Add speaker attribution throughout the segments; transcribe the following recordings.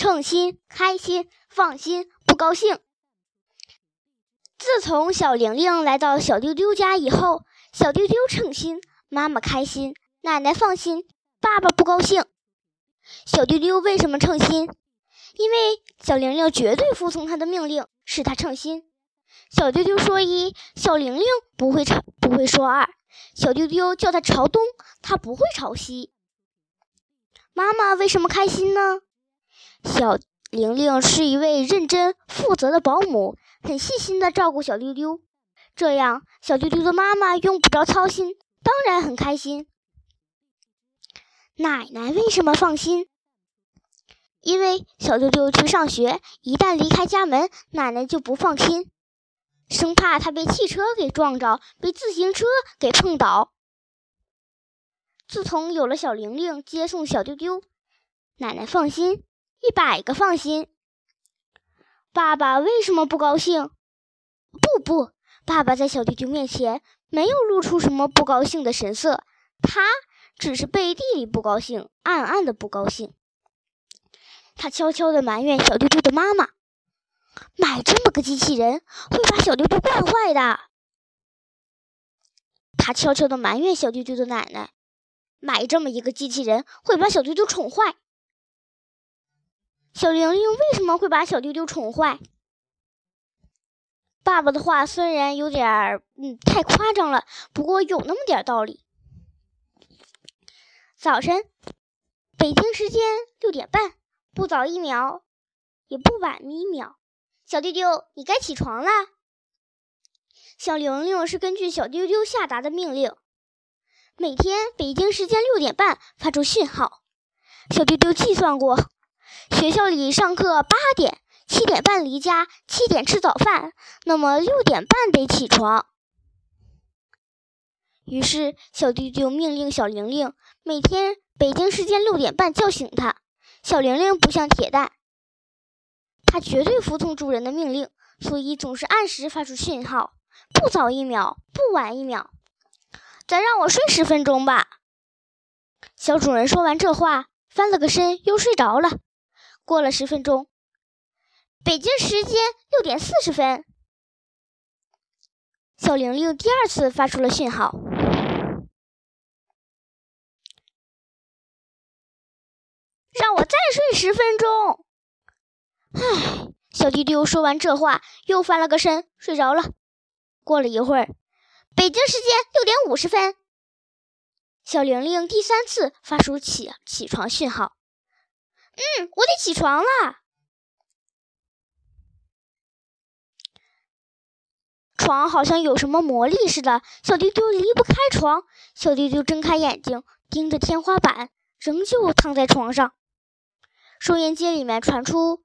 Speaker 1: 称心、开心、放心、不高兴。自从小玲玲来到小丢丢家以后，小丢丢称心，妈妈开心，奶奶放心，爸爸不高兴。小丢丢为什么称心？因为小玲玲绝对服从他的命令，是他称心。小丢丢说一，小玲玲不会朝不会说二。小丢丢叫他朝东，他不会朝西。妈妈为什么开心呢？小玲玲是一位认真负责的保姆，很细心的照顾小丢丢，这样小丢丢的妈妈用不着操心，当然很开心。奶奶为什么放心？因为小丢丢去上学，一旦离开家门，奶奶就不放心。生怕他被汽车给撞着，被自行车给碰倒。自从有了小玲玲接送小丢丢，奶奶放心，一百个放心。爸爸为什么不高兴？不不，爸爸在小丢丢面前没有露出什么不高兴的神色，他只是背地里不高兴，暗暗的不高兴。他悄悄地埋怨小丢丢的妈妈。买这么个机器人会把小丢丢惯坏的。他悄悄地埋怨小丢丢的奶奶：“买这么一个机器人会把小丢丢宠坏。”小玲玲为什么会把小丢丢宠坏？爸爸的话虽然有点儿嗯太夸张了，不过有那么点道理。早晨，北京时间六点半，不早一秒，也不晚一秒。小丢丢，你该起床了。小玲玲是根据小丢丢下达的命令，每天北京时间六点半发出讯号。小丢丢计算过，学校里上课八点，七点半离家，七点吃早饭，那么六点半得起床。于是小丢丢命令小玲玲每天北京时间六点半叫醒他。小玲玲不像铁蛋。他绝对服从主人的命令，所以总是按时发出讯号，不早一秒，不晚一秒。再让我睡十分钟吧。小主人说完这话，翻了个身，又睡着了。过了十分钟，北京时间六点四十分，小玲玲第二次发出了讯号，让我再睡十分钟。唉，小丢丢说完这话，又翻了个身，睡着了。过了一会儿，北京时间六点五十分，小玲玲第三次发出起起床讯号。嗯，我得起床了。床好像有什么魔力似的，小丢丢离不开床。小丢丢睁开眼睛，盯着天花板，仍旧躺在床上。收音机里面传出。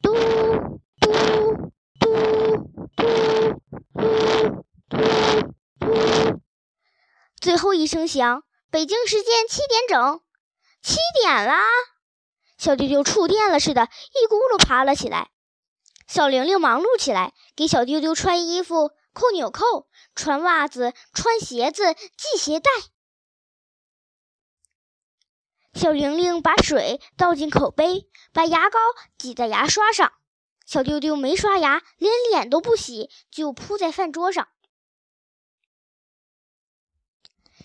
Speaker 1: 嘟嘟嘟嘟嘟嘟嘟，最后一声响，北京时间七点整，七点啦！小丢丢触电了似的，一咕噜爬了起来。小玲玲忙碌起来，给小丢丢穿衣服、扣纽扣、穿袜子、穿鞋子、系鞋带。小玲玲把水倒进口杯，把牙膏挤在牙刷上。小丢丢没刷牙，连脸都不洗，就扑在饭桌上。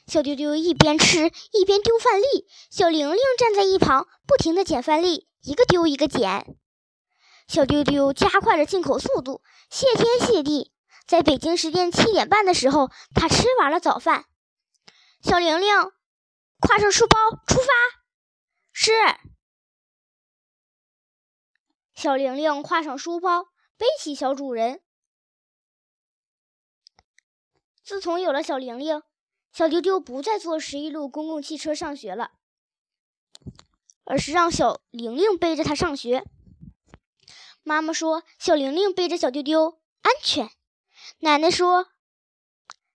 Speaker 1: 小丢丢一边吃一边丢饭粒，小玲玲站在一旁，不停地捡饭粒，一个丢一个捡。小丢丢加快了进口速度，谢天谢地，在北京时间七点半的时候，他吃完了早饭。小玲玲。挎上书包出发，是小玲玲挎上书包，背起小主人。自从有了小玲玲，小丢丢不再坐十一路公共汽车上学了，而是让小玲玲背着他上学。妈妈说：“小玲玲背着小丢丢安全。”奶奶说：“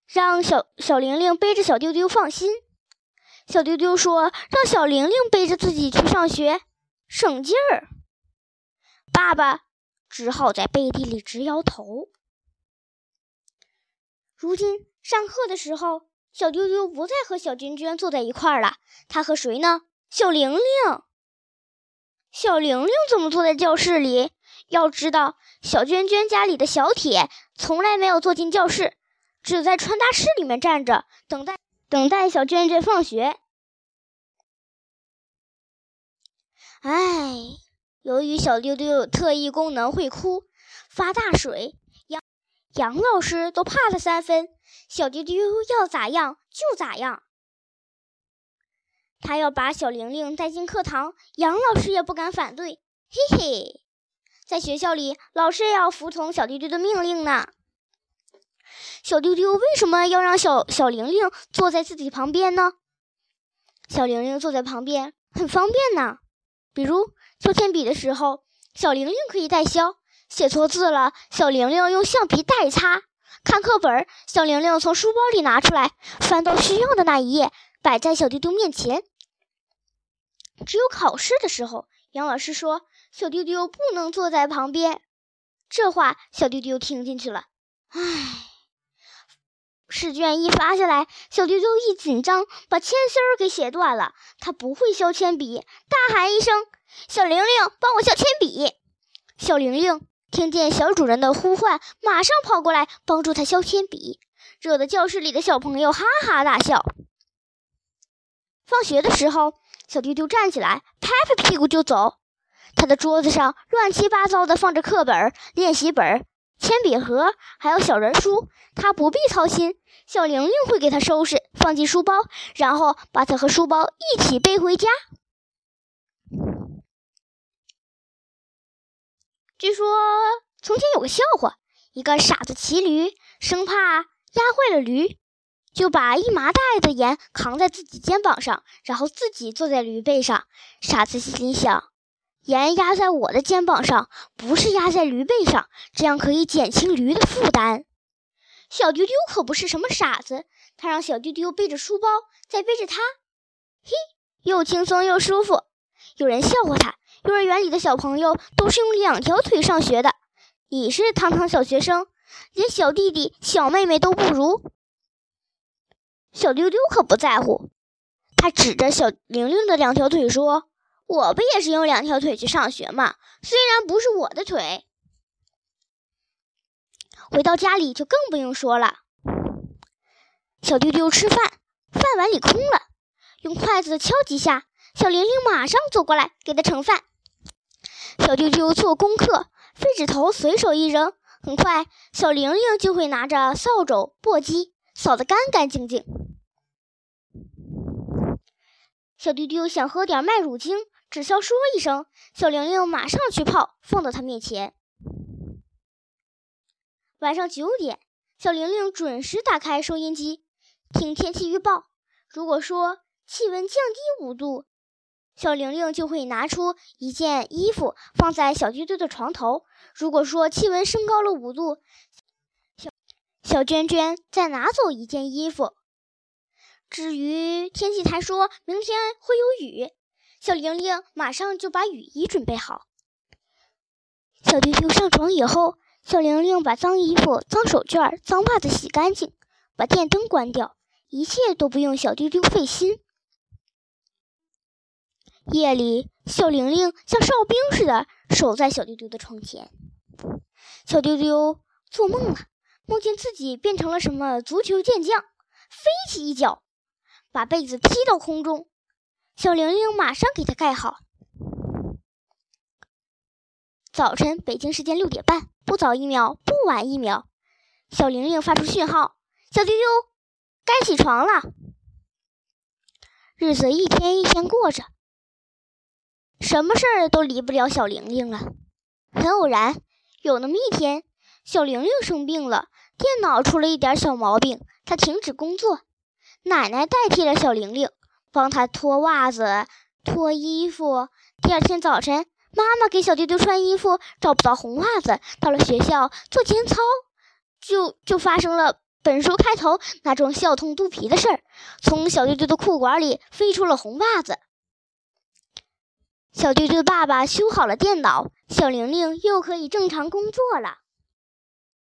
Speaker 1: 让小小玲玲背着小丢丢放心。”小丢丢说：“让小玲玲背着自己去上学，省劲儿。”爸爸只好在背地里直摇头。如今上课的时候，小丢丢不再和小娟娟坐在一块儿了，他和谁呢？小玲玲。小玲玲怎么坐在教室里？要知道，小娟娟家里的小铁从来没有坐进教室，只在传达室里面站着，等待等待小娟娟放学。唉，由于小丢丢有特异功能，会哭、发大水，杨老师都怕他三分。小丢丢要咋样就咋样。他要把小玲玲带进课堂，杨老师也不敢反对。嘿嘿，在学校里，老师也要服从小丢丢的命令呢。小丢丢为什么要让小小玲玲坐在自己旁边呢？小玲玲坐在旁边很方便呢。比如削铅笔的时候，小玲玲可以代削；写错字了，小玲玲用橡皮代擦。看课本，小玲玲从书包里拿出来，翻到需要的那一页，摆在小丢丢面前。只有考试的时候，杨老师说小丢丢不能坐在旁边。这话小丢丢听进去了。唉，试卷一发下来，小丢丢一紧张，把铅芯儿给写断了。他不会削铅笔，大喊一声：“小玲玲，帮我削铅笔！”小玲玲听见小主人的呼唤，马上跑过来帮助他削铅笔，惹得教室里的小朋友哈哈大笑。放学的时候。小丢丢站起来，拍拍屁股就走。他的桌子上乱七八糟的放着课本、练习本、铅笔盒，还有小人书。他不必操心，小玲玲会给他收拾，放进书包，然后把他和书包一起背回家。据说从前有个笑话：一个傻子骑驴，生怕压坏了驴。就把一麻袋的盐扛在自己肩膀上，然后自己坐在驴背上。傻子心里想：盐压在我的肩膀上，不是压在驴背上，这样可以减轻驴的负担。小丢丢可不是什么傻子，他让小丢丢背着书包，再背着他，嘿，又轻松又舒服。有人笑话他，幼儿园里的小朋友都是用两条腿上学的，你是堂堂小学生，连小弟弟、小妹妹都不如。小丢丢可不在乎，他指着小玲玲的两条腿说：“我不也是用两条腿去上学吗？虽然不是我的腿。”回到家里就更不用说了。小丢丢吃饭，饭碗里空了，用筷子敲几下，小玲玲马上走过来给他盛饭。小丢丢做功课，废纸头随手一扔，很快小玲玲就会拿着扫帚、簸箕扫得干干净净。小丢丢想喝点麦乳精，只需要说一声，小玲玲马上去泡，放到他面前。晚上九点，小玲玲准时打开收音机，听天气预报。如果说气温降低五度，小玲玲就会拿出一件衣服放在小丢丢的床头；如果说气温升高了五度，小小娟娟再拿走一件衣服。至于天气台说明天会有雨，小玲玲马上就把雨衣准备好。小丢丢上床以后，小玲玲把脏衣服、脏手绢、脏袜子洗干净，把电灯关掉，一切都不用小丢丢费心。夜里，小玲玲像哨兵似的守在小丢丢的床前。小丢丢做梦了，梦见自己变成了什么足球健将，飞起一脚。把被子踢到空中，小玲玲马上给他盖好。早晨，北京时间六点半，不早一秒，不晚一秒，小玲玲发出讯号：“小丢丢，该起床了。”日子一天一天过着，什么事儿都离不了小玲玲了。很偶然，有那么一天，小玲玲生病了，电脑出了一点小毛病，她停止工作。奶奶代替了小玲玲，帮她脱袜子、脱衣服。第二天早晨，妈妈给小丢丢穿衣服，找不到红袜子。到了学校做间操，就就发生了本书开头那种笑痛肚皮的事儿。从小丢丢的裤管里飞出了红袜子。小舅舅爸爸修好了电脑，小玲玲又可以正常工作了。